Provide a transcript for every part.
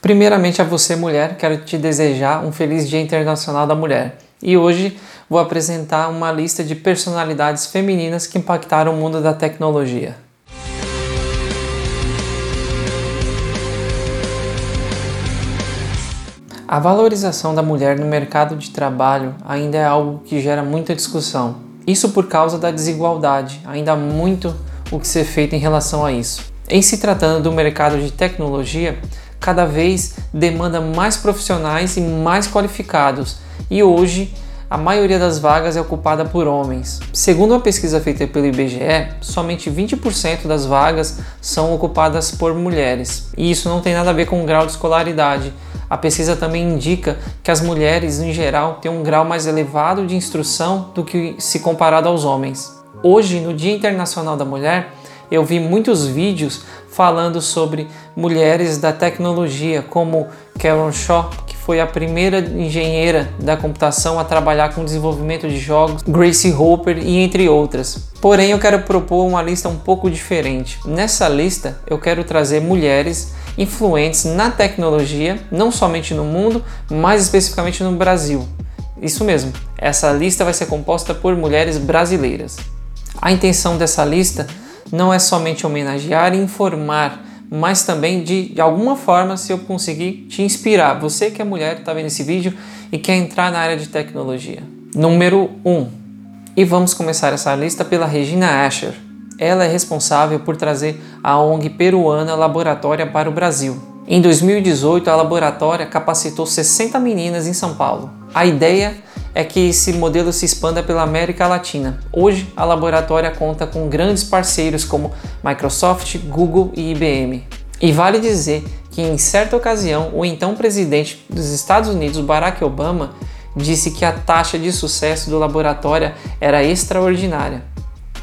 Primeiramente a você mulher, quero te desejar um feliz Dia Internacional da Mulher. E hoje vou apresentar uma lista de personalidades femininas que impactaram o mundo da tecnologia. A valorização da mulher no mercado de trabalho ainda é algo que gera muita discussão. Isso por causa da desigualdade, ainda há muito o que ser feito em relação a isso. Em se tratando do mercado de tecnologia, cada vez demanda mais profissionais e mais qualificados, e hoje a maioria das vagas é ocupada por homens. Segundo uma pesquisa feita pelo IBGE, somente 20% das vagas são ocupadas por mulheres. E isso não tem nada a ver com o grau de escolaridade. A pesquisa também indica que as mulheres, em geral, têm um grau mais elevado de instrução do que se comparado aos homens. Hoje, no Dia Internacional da Mulher, eu vi muitos vídeos falando sobre mulheres da tecnologia, como Karen Shaw, que foi a primeira engenheira da computação a trabalhar com desenvolvimento de jogos, Gracie Hopper e entre outras. Porém, eu quero propor uma lista um pouco diferente. Nessa lista, eu quero trazer mulheres influentes na tecnologia, não somente no mundo, mas especificamente no Brasil. Isso mesmo, essa lista vai ser composta por mulheres brasileiras. A intenção dessa lista não é somente homenagear e informar, mas também de, de alguma forma, se eu conseguir te inspirar. Você que é mulher, está vendo esse vídeo e quer entrar na área de tecnologia. Número 1. Um. E vamos começar essa lista pela Regina Asher. Ela é responsável por trazer a ONG peruana Laboratória para o Brasil. Em 2018, a laboratória capacitou 60 meninas em São Paulo. A ideia é que esse modelo se expanda pela América Latina. Hoje, a laboratória conta com grandes parceiros como Microsoft, Google e IBM. E vale dizer que, em certa ocasião, o então presidente dos Estados Unidos, Barack Obama, disse que a taxa de sucesso do laboratório era extraordinária.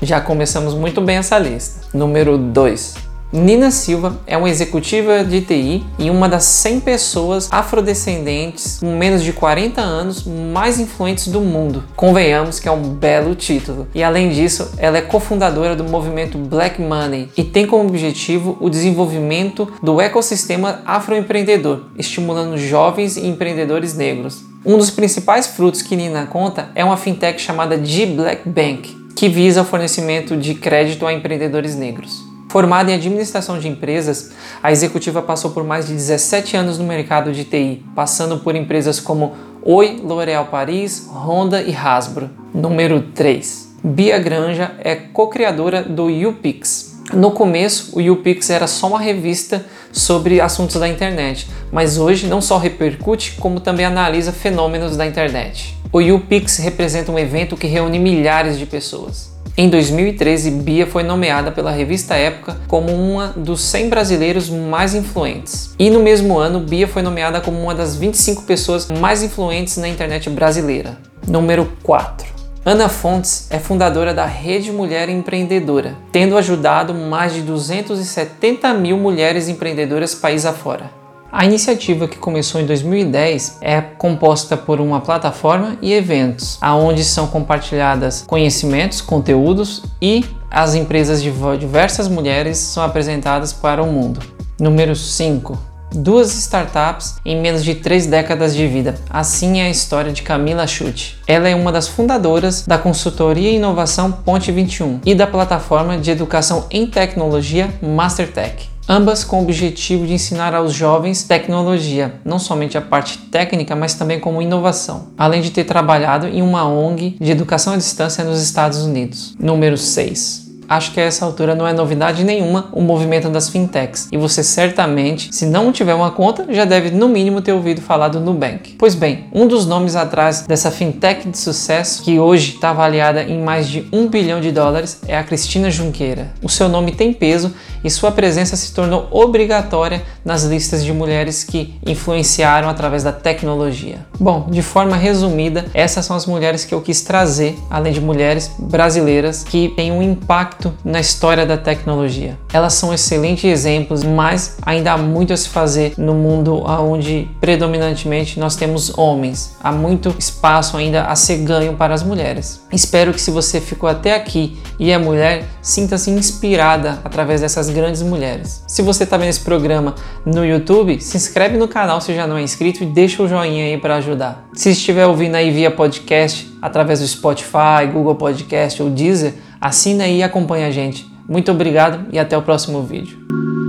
Já começamos muito bem essa lista. Número 2. Nina Silva é uma executiva de TI e uma das 100 pessoas afrodescendentes com menos de 40 anos mais influentes do mundo. Convenhamos que é um belo título. E além disso, ela é cofundadora do movimento Black Money e tem como objetivo o desenvolvimento do ecossistema afroempreendedor, estimulando jovens e empreendedores negros. Um dos principais frutos que Nina conta é uma fintech chamada G Black Bank, que visa o fornecimento de crédito a empreendedores negros. Formada em administração de empresas, a executiva passou por mais de 17 anos no mercado de TI, passando por empresas como Oi, L'Oréal Paris, Honda e Hasbro. Número 3. Bia Granja é co-criadora do YouPix. No começo, o YouPix era só uma revista sobre assuntos da internet, mas hoje não só repercute, como também analisa fenômenos da internet. O YouPix representa um evento que reúne milhares de pessoas. Em 2013, Bia foi nomeada pela revista Época como uma dos 100 brasileiros mais influentes. E no mesmo ano, Bia foi nomeada como uma das 25 pessoas mais influentes na internet brasileira. Número 4. Ana Fontes é fundadora da Rede Mulher Empreendedora, tendo ajudado mais de 270 mil mulheres empreendedoras país afora. A iniciativa que começou em 2010 é composta por uma plataforma e eventos, aonde são compartilhadas conhecimentos, conteúdos e as empresas de diversas mulheres são apresentadas para o mundo. Número 5 duas startups em menos de três décadas de vida. Assim é a história de Camila Chute. Ela é uma das fundadoras da consultoria e inovação Ponte 21 e da plataforma de educação em tecnologia Mastertech ambas com o objetivo de ensinar aos jovens tecnologia, não somente a parte técnica, mas também como inovação, além de ter trabalhado em uma ONG de educação à distância nos Estados Unidos. Número 6. Acho que a essa altura não é novidade nenhuma o movimento das fintechs, e você certamente, se não tiver uma conta, já deve no mínimo ter ouvido falar do Nubank. Pois bem, um dos nomes atrás dessa fintech de sucesso, que hoje está avaliada em mais de um bilhão de dólares, é a Cristina Junqueira. O seu nome tem peso e sua presença se tornou obrigatória nas listas de mulheres que influenciaram através da tecnologia. Bom, de forma resumida, essas são as mulheres que eu quis trazer, além de mulheres brasileiras que têm um impacto na história da tecnologia. Elas são excelentes exemplos, mas ainda há muito a se fazer no mundo onde predominantemente nós temos homens. Há muito espaço ainda a ser ganho para as mulheres. Espero que se você ficou até aqui e é mulher, sinta-se inspirada através dessas grandes mulheres. Se você está vendo esse programa no YouTube, se inscreve no canal se já não é inscrito e deixa o joinha aí para ajudar. Se estiver ouvindo aí via podcast, através do Spotify, Google Podcast ou Deezer, assina aí e acompanha a gente. Muito obrigado e até o próximo vídeo.